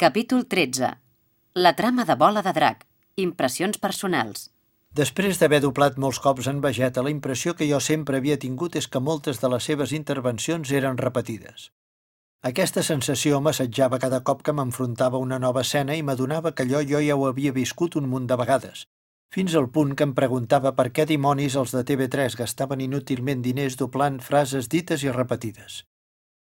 Capítol 13. La trama de Bola de Drac. Impressions personals. Després d'haver doblat molts cops en Vegeta, la impressió que jo sempre havia tingut és que moltes de les seves intervencions eren repetides. Aquesta sensació m'assetjava cada cop que m'enfrontava a una nova escena i m'adonava que allò jo ja ho havia viscut un munt de vegades, fins al punt que em preguntava per què dimonis els de TV3 gastaven inútilment diners doblant frases dites i repetides.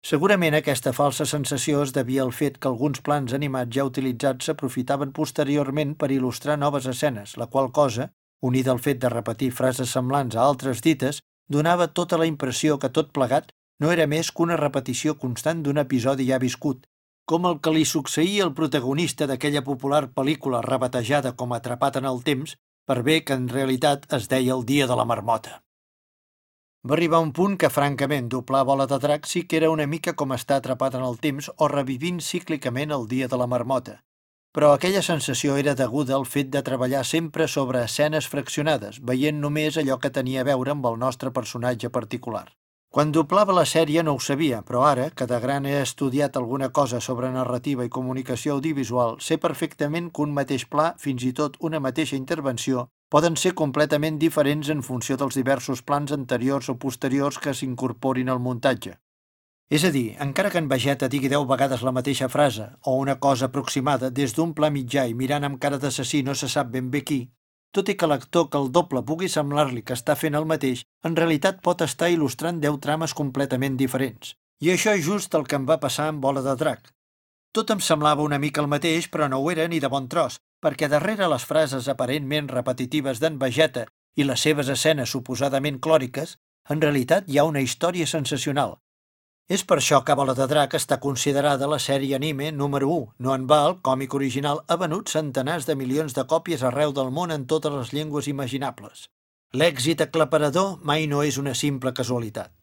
Segurament aquesta falsa sensació es devia al fet que alguns plans animats ja utilitzats s'aprofitaven posteriorment per il·lustrar noves escenes, la qual cosa, unida al fet de repetir frases semblants a altres dites, donava tota la impressió que tot plegat no era més que una repetició constant d'un episodi ja viscut, com el que li succeïa al protagonista d'aquella popular pel·lícula rebatejada com Atrapat en el temps, per bé que en realitat es deia El dia de la marmota. Va arribar un punt que, francament, doblar bola de drac sí que era una mica com estar atrapat en el temps o revivint cíclicament el dia de la marmota. Però aquella sensació era deguda al fet de treballar sempre sobre escenes fraccionades, veient només allò que tenia a veure amb el nostre personatge particular. Quan doblava la sèrie no ho sabia, però ara, que de gran he estudiat alguna cosa sobre narrativa i comunicació audiovisual, sé perfectament que un mateix pla, fins i tot una mateixa intervenció, poden ser completament diferents en funció dels diversos plans anteriors o posteriors que s'incorporin al muntatge. És a dir, encara que en Vegeta digui deu vegades la mateixa frase o una cosa aproximada des d'un pla mitjà i mirant amb cara d'assassí no se sap ben bé qui, tot i que l'actor que el doble pugui semblar-li que està fent el mateix, en realitat pot estar il·lustrant deu trames completament diferents. I això és just el que em va passar amb Bola de Drac. Tot em semblava una mica el mateix, però no ho era ni de bon tros, perquè darrere les frases aparentment repetitives d'en Vegeta i les seves escenes suposadament clòriques, en realitat hi ha una història sensacional. És per això que Bola de Drac està considerada la sèrie anime número 1. No en va, el còmic original ha venut centenars de milions de còpies arreu del món en totes les llengües imaginables. L'èxit aclaparador mai no és una simple casualitat.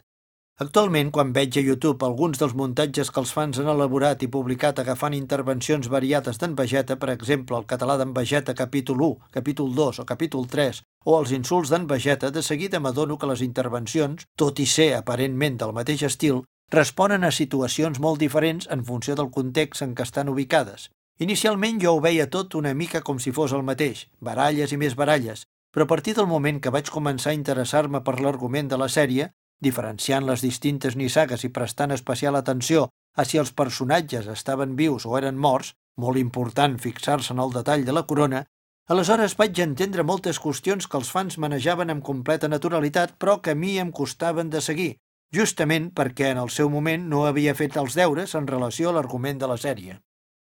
Actualment, quan veig a YouTube alguns dels muntatges que els fans han elaborat i publicat agafant intervencions variades d'en Vegeta, per exemple, el català d'en Vegeta capítol 1, capítol 2 o capítol 3, o els insults d'en Vegeta, de seguida m'adono que les intervencions, tot i ser aparentment del mateix estil, responen a situacions molt diferents en funció del context en què estan ubicades. Inicialment jo ho veia tot una mica com si fos el mateix, baralles i més baralles, però a partir del moment que vaig començar a interessar-me per l'argument de la sèrie, diferenciant les distintes nissagues i prestant especial atenció a si els personatges estaven vius o eren morts, molt important fixar-se en el detall de la corona, aleshores vaig entendre moltes qüestions que els fans manejaven amb completa naturalitat però que a mi em costaven de seguir, justament perquè en el seu moment no havia fet els deures en relació a l'argument de la sèrie.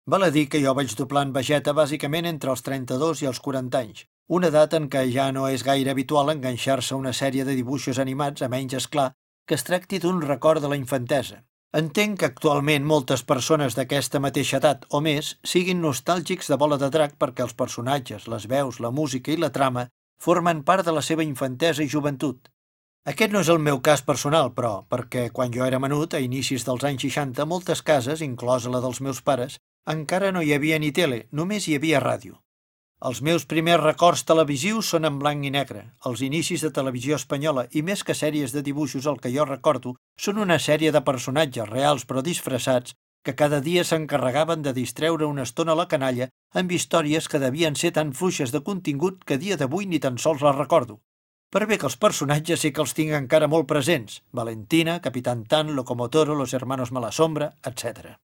Val a dir que jo vaig doblar en Vegeta bàsicament entre els 32 i els 40 anys, una edat en què ja no és gaire habitual enganxar-se a una sèrie de dibuixos animats, a menys esclar, que es tracti d'un record de la infantesa. Entenc que actualment moltes persones d'aquesta mateixa edat o més siguin nostàlgics de Bola de Drac perquè els personatges, les veus, la música i la trama formen part de la seva infantesa i joventut. Aquest no és el meu cas personal, però, perquè quan jo era menut, a inicis dels anys 60, moltes cases, inclosa la dels meus pares, encara no hi havia ni tele, només hi havia ràdio. Els meus primers records televisius són en blanc i negre. Els inicis de televisió espanyola i més que sèries de dibuixos el que jo recordo són una sèrie de personatges reals però disfressats que cada dia s'encarregaven de distreure una estona la canalla amb històries que devien ser tan fluixes de contingut que dia d'avui ni tan sols les recordo. Per bé que els personatges sí que els tinc encara molt presents, Valentina, Capitán Tan, Locomotoro, Los Hermanos Malasombra, etc.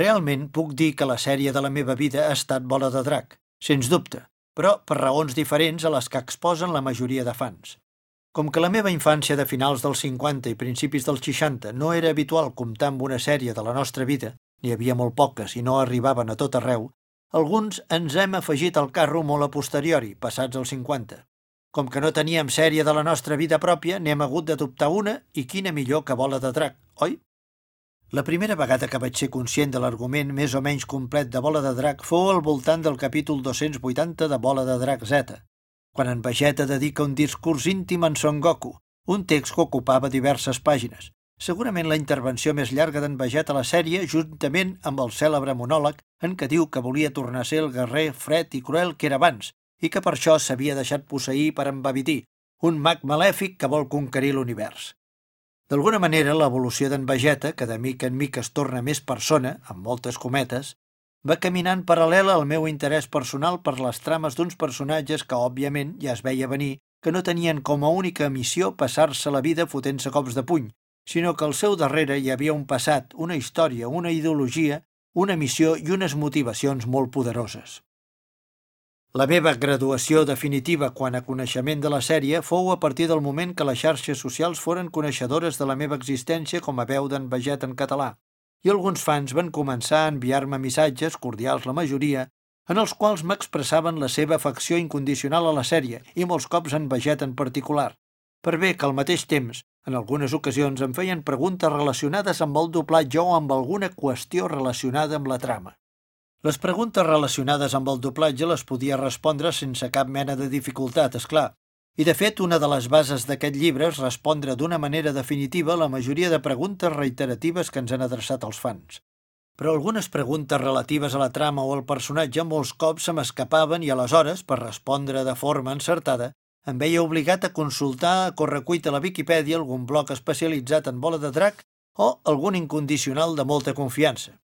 Realment puc dir que la sèrie de la meva vida ha estat Bola de Drac, Sens dubte, però per raons diferents a les que exposen la majoria de fans. Com que la meva infància de finals dels 50 i principis dels 60 no era habitual comptar amb una sèrie de la nostra vida, n'hi havia molt poques i no arribaven a tot arreu, alguns ens hem afegit al carro molt a posteriori, passats els 50. Com que no teníem sèrie de la nostra vida pròpia, n'hem hagut d'adoptar una i quina millor que bola de drac, oi? La primera vegada que vaig ser conscient de l'argument més o menys complet de Bola de Drac fou al voltant del capítol 280 de Bola de Drac Z, quan en Vegeta dedica un discurs íntim en Son Goku, un text que ocupava diverses pàgines. Segurament la intervenció més llarga d'en Vegeta a la sèrie, juntament amb el cèlebre monòleg en què diu que volia tornar a ser el guerrer fred i cruel que era abans i que per això s'havia deixat posseir per en Babidi, un mag malèfic que vol conquerir l'univers. D'alguna manera, l'evolució d'en Vegeta, que de mica en mica es torna més persona, amb moltes cometes, va caminant paral·lela al meu interès personal per les trames d'uns personatges que, òbviament, ja es veia venir, que no tenien com a única missió passar-se la vida fotent-se cops de puny, sinó que al seu darrere hi havia un passat, una història, una ideologia, una missió i unes motivacions molt poderoses. La meva graduació definitiva quan a coneixement de la sèrie fou a partir del moment que les xarxes socials foren coneixedores de la meva existència com a veu d'en Veget en català, i alguns fans van començar a enviar-me missatges, cordials la majoria, en els quals m'expressaven la seva afecció incondicional a la sèrie i molts cops en Veget en particular, per bé que al mateix temps, en algunes ocasions em feien preguntes relacionades amb el doblatge o amb alguna qüestió relacionada amb la trama. Les preguntes relacionades amb el doblatge les podia respondre sense cap mena de dificultat, és clar. I de fet, una de les bases d'aquest llibre és respondre d'una manera definitiva la majoria de preguntes reiteratives que ens han adreçat els fans. Però algunes preguntes relatives a la trama o al personatge molts cops se m'escapaven i aleshores, per respondre de forma encertada, em veia obligat a consultar a correcuita a la Viquipèdia algun bloc especialitzat en bola de drac o algun incondicional de molta confiança.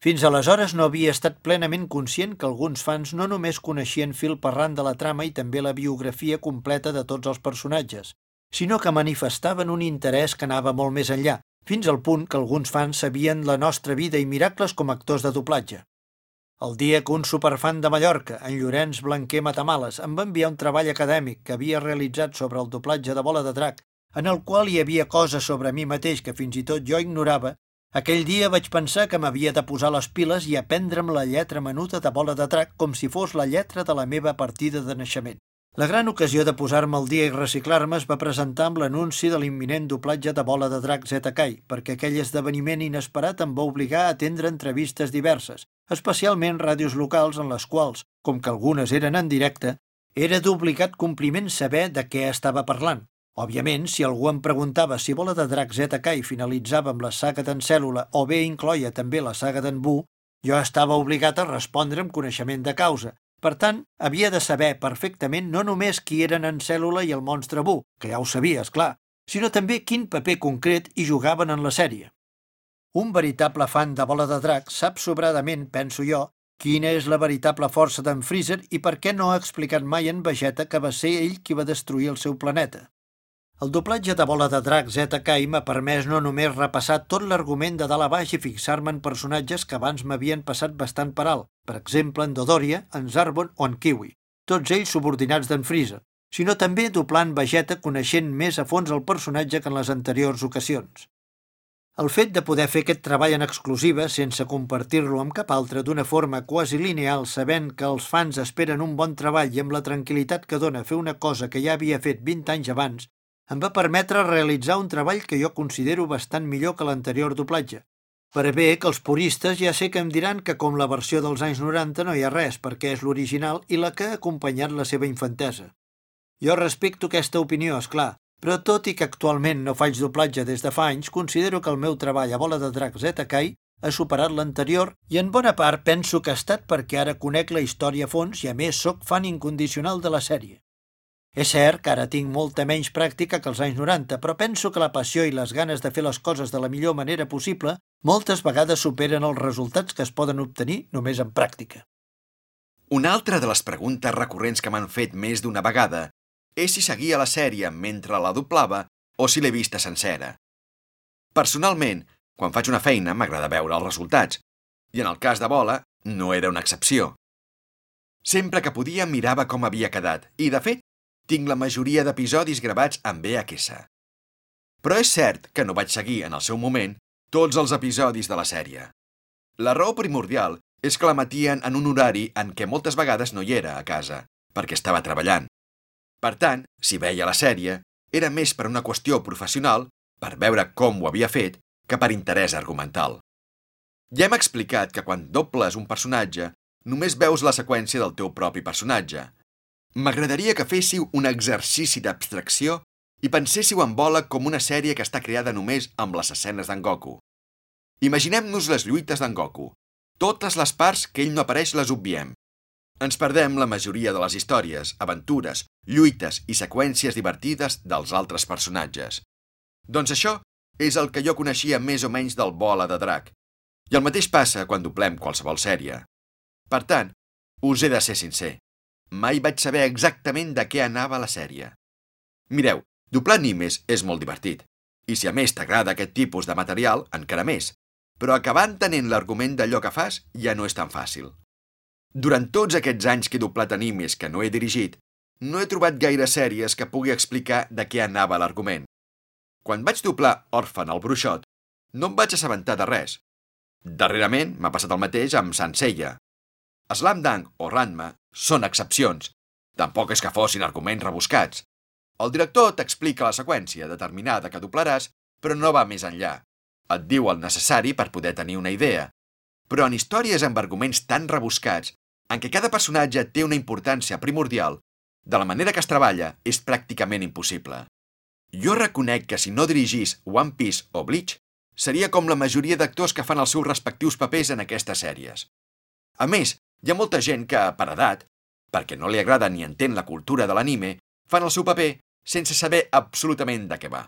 Fins aleshores no havia estat plenament conscient que alguns fans no només coneixien fil per ran de la trama i també la biografia completa de tots els personatges, sinó que manifestaven un interès que anava molt més enllà, fins al punt que alguns fans sabien la nostra vida i miracles com a actors de doblatge. El dia que un superfan de Mallorca, en Llorenç Blanquer Matamales, em va enviar un treball acadèmic que havia realitzat sobre el doblatge de Bola de Drac, en el qual hi havia coses sobre mi mateix que fins i tot jo ignorava, aquell dia vaig pensar que m'havia de posar les piles i aprendre'm la lletra menuda de Bola de Drac com si fos la lletra de la meva partida de naixement. La gran ocasió de posar-me al dia i reciclar-me es va presentar amb l'anunci de l'imminent doblatge de Bola de Drac Kai, perquè aquell esdeveniment inesperat em va obligar a atendre entrevistes diverses, especialment ràdios locals en les quals, com que algunes eren en directe, era d'obligat compliment saber de què estava parlant. Òbviament, si algú em preguntava si Bola de Drac Kai finalitzava amb la saga d'en Cèl·lula o bé incloia també la saga d'en Bu, jo estava obligat a respondre amb coneixement de causa, per tant, havia de saber perfectament no només qui eren en Cèl·lula i el monstre Bu, que ja ho sabia, és clar, sinó també quin paper concret hi jugaven en la sèrie. Un veritable fan de Bola de Drac sap sobradament, penso jo, quina és la veritable força d'en Freezer i per què no ha explicat mai en Vegeta que va ser ell qui va destruir el seu planeta. El doblatge de Bola de Drac ZK m'ha permès no només repassar tot l'argument de dalt a baix i fixar-me en personatges que abans m'havien passat bastant per alt, per exemple en Dodoria, en Zarbon o en Kiwi, tots ells subordinats d'en Freezer, sinó també doblant Vegeta coneixent més a fons el personatge que en les anteriors ocasions. El fet de poder fer aquest treball en exclusiva sense compartir-lo amb cap altre d'una forma quasi lineal sabent que els fans esperen un bon treball i amb la tranquil·litat que dona fer una cosa que ja havia fet 20 anys abans em va permetre realitzar un treball que jo considero bastant millor que l'anterior doblatge. Per bé que els puristes ja sé que em diran que com la versió dels anys 90 no hi ha res, perquè és l'original i la que ha acompanyat la seva infantesa. Jo respecto aquesta opinió, és clar, però tot i que actualment no faig doblatge des de fa anys, considero que el meu treball a Bola de Drac Zetakai ha superat l'anterior i en bona part penso que ha estat perquè ara conec la història a fons i a més sóc fan incondicional de la sèrie. És cert que ara tinc molta menys pràctica que els anys 90, però penso que la passió i les ganes de fer les coses de la millor manera possible moltes vegades superen els resultats que es poden obtenir només en pràctica. Una altra de les preguntes recurrents que m'han fet més d'una vegada és si seguia la sèrie mentre la doblava o si l'he vista sencera. Personalment, quan faig una feina m'agrada veure els resultats, i en el cas de Bola no era una excepció. Sempre que podia mirava com havia quedat, i de fet tinc la majoria d'episodis gravats en VHS. Però és cert que no vaig seguir, en el seu moment, tots els episodis de la sèrie. La raó primordial és que la matien en un horari en què moltes vegades no hi era a casa, perquè estava treballant. Per tant, si veia la sèrie, era més per una qüestió professional, per veure com ho havia fet, que per interès argumental. Ja hem explicat que quan dobles un personatge, només veus la seqüència del teu propi personatge, M'agradaria que féssiu un exercici d'abstracció i penséssiu en Bola com una sèrie que està creada només amb les escenes d'en Goku. Imaginem-nos les lluites d'en Goku. Totes les parts que ell no apareix les obviem. Ens perdem la majoria de les històries, aventures, lluites i seqüències divertides dels altres personatges. Doncs això és el que jo coneixia més o menys del Bola de Drac. I el mateix passa quan doblem qualsevol sèrie. Per tant, us he de ser sincer. Mai vaig saber exactament de què anava la sèrie. Mireu, doblar animes és molt divertit. I si a més t'agrada aquest tipus de material, encara més. Però acabar entenent l'argument d'allò que fas ja no és tan fàcil. Durant tots aquests anys que he doblat animes que no he dirigit, no he trobat gaire sèries que pugui explicar de què anava l'argument. Quan vaig doblar Orphan al Bruixot, no em vaig assabentar de res. Darrerament m'ha passat el mateix amb Sansella. Slam Dunk o Ranma són excepcions. Tampoc és que fossin arguments rebuscats. El director t'explica la seqüència determinada que doblaràs, però no va més enllà. Et diu el necessari per poder tenir una idea. Però en històries amb arguments tan rebuscats, en què cada personatge té una importància primordial, de la manera que es treballa és pràcticament impossible. Jo reconec que si no dirigís One Piece o Bleach, seria com la majoria d'actors que fan els seus respectius papers en aquestes sèries. A més, hi ha molta gent que, per edat, perquè no li agrada ni entén la cultura de l'anime, fan el seu paper sense saber absolutament de què va.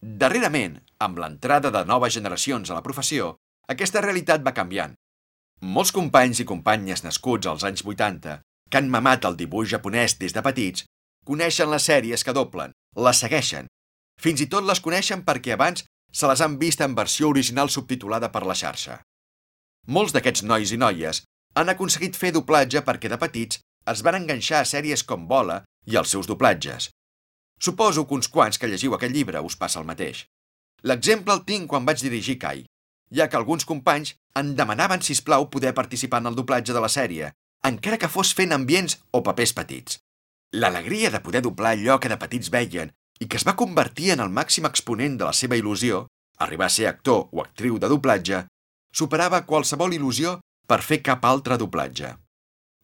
Darrerament, amb l'entrada de noves generacions a la professió, aquesta realitat va canviant. Molts companys i companyes nascuts als anys 80, que han mamat el dibuix japonès des de petits, coneixen les sèries que doblen, les segueixen. Fins i tot les coneixen perquè abans se les han vist en versió original subtitulada per la xarxa. Molts d'aquests nois i noies han aconseguit fer doblatge perquè de petits es van enganxar a sèries com Bola i els seus doblatges. Suposo que uns quants que llegiu aquest llibre us passa el mateix. L'exemple el tinc quan vaig dirigir Kai, ja que alguns companys en demanaven, si plau poder participar en el doblatge de la sèrie, encara que fos fent ambients o papers petits. L'alegria de poder doblar allò que de petits veien i que es va convertir en el màxim exponent de la seva il·lusió, arribar a ser actor o actriu de doblatge, superava qualsevol il·lusió per fer cap altre doblatge.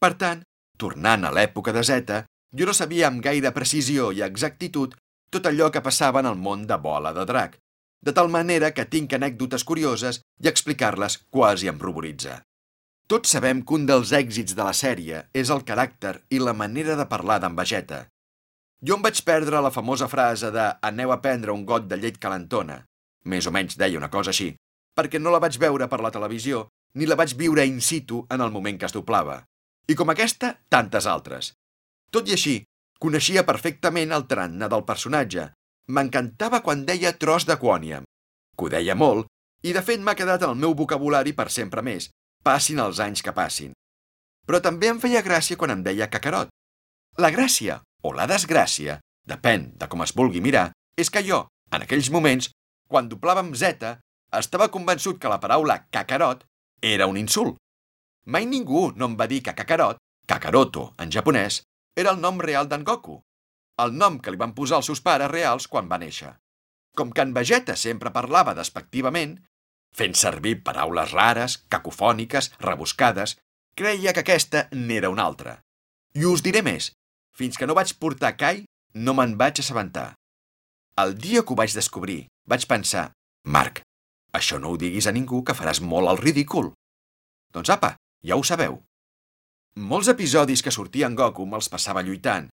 Per tant, tornant a l'època de Zeta, jo no sabia amb gaire precisió i exactitud tot allò que passava en el món de bola de drac, de tal manera que tinc anècdotes curioses i explicar-les quasi em ruboritza. Tots sabem que un dels èxits de la sèrie és el caràcter i la manera de parlar d'en Vegeta. Jo em vaig perdre la famosa frase de aneu a prendre un got de llet calentona, més o menys deia una cosa així, perquè no la vaig veure per la televisió ni la vaig viure in situ en el moment que es doblava. I com aquesta, tantes altres. Tot i així, coneixia perfectament el tarannà del personatge. M'encantava quan deia tros de quòniam, que ho deia molt, i de fet m'ha quedat en el meu vocabulari per sempre més, passin els anys que passin. Però també em feia gràcia quan em deia cacarot. La gràcia, o la desgràcia, depèn de com es vulgui mirar, és que jo, en aquells moments, quan doblàvem Z, estava convençut que la paraula cacarot era un insult. Mai ningú no em va dir que Kakarot, Kakaroto en japonès, era el nom real d'en Goku, el nom que li van posar els seus pares reals quan va néixer. Com que en Vegeta sempre parlava despectivament, fent servir paraules rares, cacofòniques, rebuscades, creia que aquesta n'era una altra. I us diré més, fins que no vaig portar Kai, no me'n vaig assabentar. El dia que ho vaig descobrir, vaig pensar, Marc, això no ho diguis a ningú que faràs molt el ridícul. Doncs apa, ja ho sabeu. Molts episodis que sortien Goku me'ls passava lluitant,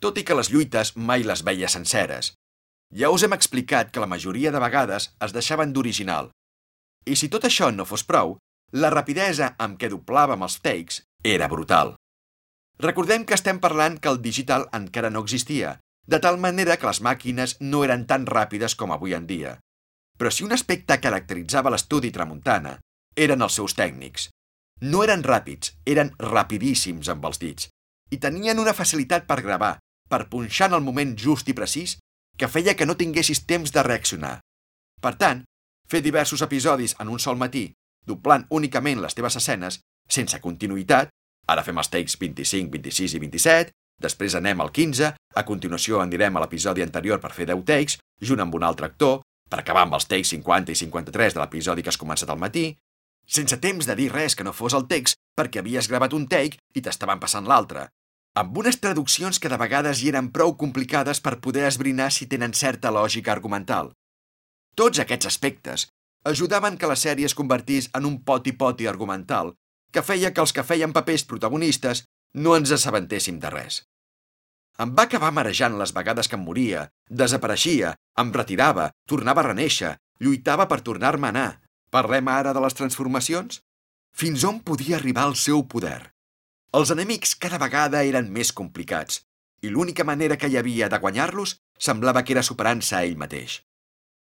tot i que les lluites mai les veia senceres. Ja us hem explicat que la majoria de vegades es deixaven d'original. I si tot això no fos prou, la rapidesa amb què doblàvem els takes era brutal. Recordem que estem parlant que el digital encara no existia, de tal manera que les màquines no eren tan ràpides com avui en dia. Però si un aspecte caracteritzava l'estudi Tramuntana, eren els seus tècnics. No eren ràpids, eren rapidíssims amb els dits, i tenien una facilitat per gravar, per punxar en el moment just i precís, que feia que no tinguessis temps de reaccionar. Per tant, fer diversos episodis en un sol matí, doblant únicament les teves escenes, sense continuïtat, ara fem els takes 25, 26 i 27, després anem al 15, a continuació anirem a l'episodi anterior per fer 10 takes, junt amb un altre actor, per acabar amb els takes 50 i 53 de l'episodi que has començat al matí, sense temps de dir res que no fos el text perquè havies gravat un take i t'estaven passant l'altre, amb unes traduccions que de vegades hi eren prou complicades per poder esbrinar si tenen certa lògica argumental. Tots aquests aspectes ajudaven que la sèrie es convertís en un poti-poti argumental que feia que els que feien papers protagonistes no ens assabentéssim de res. Em va acabar marejant les vegades que em moria, desapareixia, em retirava, tornava a reneixer, lluitava per tornar-me a anar. Parlem ara de les transformacions? fins on podia arribar el seu poder. Els enemics cada vegada eren més complicats i l'única manera que hi havia de guanyar-los semblava que era superant-se a ell mateix.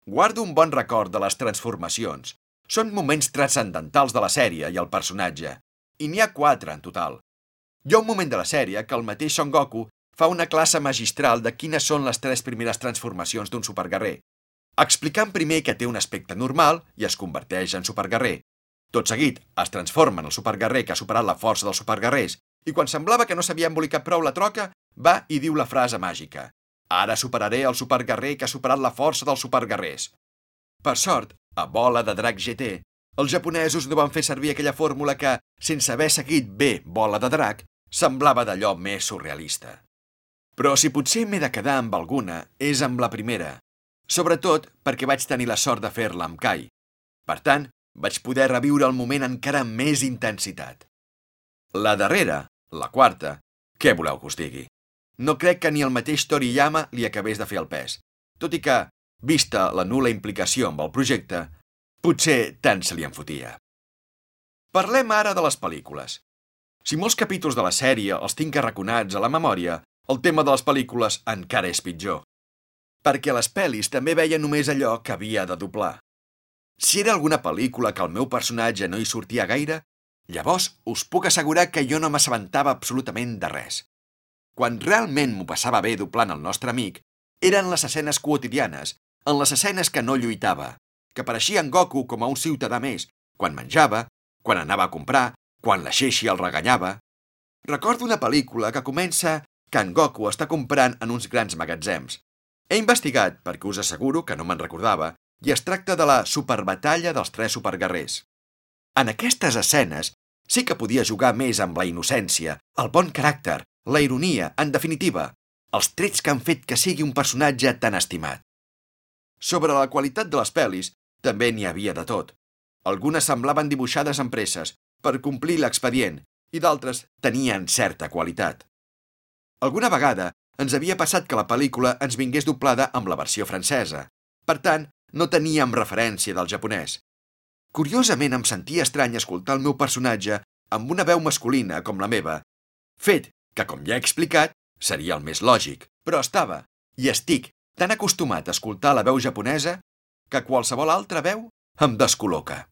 Guardo un bon record de les transformacions. Són moments transcendentals de la sèrie i el personatge, i n'hi ha quatre en total. Hi ha un moment de la sèrie que el mateix Son Goku fa una classe magistral de quines són les tres primeres transformacions d'un superguerrer, explicant primer que té un aspecte normal i es converteix en superguerrer. Tot seguit, es transforma en el superguerrer que ha superat la força dels superguerrers i quan semblava que no s'havia embolicat prou la troca, va i diu la frase màgica. Ara superaré el superguerrer que ha superat la força dels superguerrers. Per sort, a Bola de Drac GT, els japonesos no van fer servir aquella fórmula que, sense haver seguit bé Bola de Drac, semblava d'allò més surrealista. Però si potser m'he de quedar amb alguna, és amb la primera. Sobretot perquè vaig tenir la sort de fer-la amb Kai. Per tant, vaig poder reviure el moment encara amb més intensitat. La darrera, la quarta, què voleu que us digui? No crec que ni el mateix Toriyama li acabés de fer el pes, tot i que, vista la nula implicació amb el projecte, potser tant se li en fotia. Parlem ara de les pel·lícules. Si molts capítols de la sèrie els tinc arraconats a la memòria, el tema de les pel·lícules encara és pitjor. Perquè les pel·lis també veien només allò que havia de doblar. Si era alguna pel·lícula que el meu personatge no hi sortia gaire, llavors us puc assegurar que jo no m'assabentava absolutament de res. Quan realment m'ho passava bé doblant el nostre amic, eren les escenes quotidianes, en les escenes que no lluitava, que apareixia en Goku com a un ciutadà més, quan menjava, quan anava a comprar, quan la Xeixi el reganyava. Recordo una pel·lícula que comença que en Goku està comprant en uns grans magatzems. He investigat, perquè us asseguro que no me'n recordava, i es tracta de la superbatalla dels tres superguerrers. En aquestes escenes sí que podia jugar més amb la innocència, el bon caràcter, la ironia, en definitiva, els trets que han fet que sigui un personatge tan estimat. Sobre la qualitat de les pel·lis, també n'hi havia de tot. Algunes semblaven dibuixades amb presses, per complir l'expedient, i d'altres tenien certa qualitat. Alguna vegada ens havia passat que la pel·lícula ens vingués doblada amb la versió francesa. Per tant, no teníem referència del japonès. Curiosament em sentia estrany escoltar el meu personatge amb una veu masculina com la meva, fet que, com ja he explicat, seria el més lògic, però estava, i estic, tan acostumat a escoltar la veu japonesa que qualsevol altra veu em descol·loca.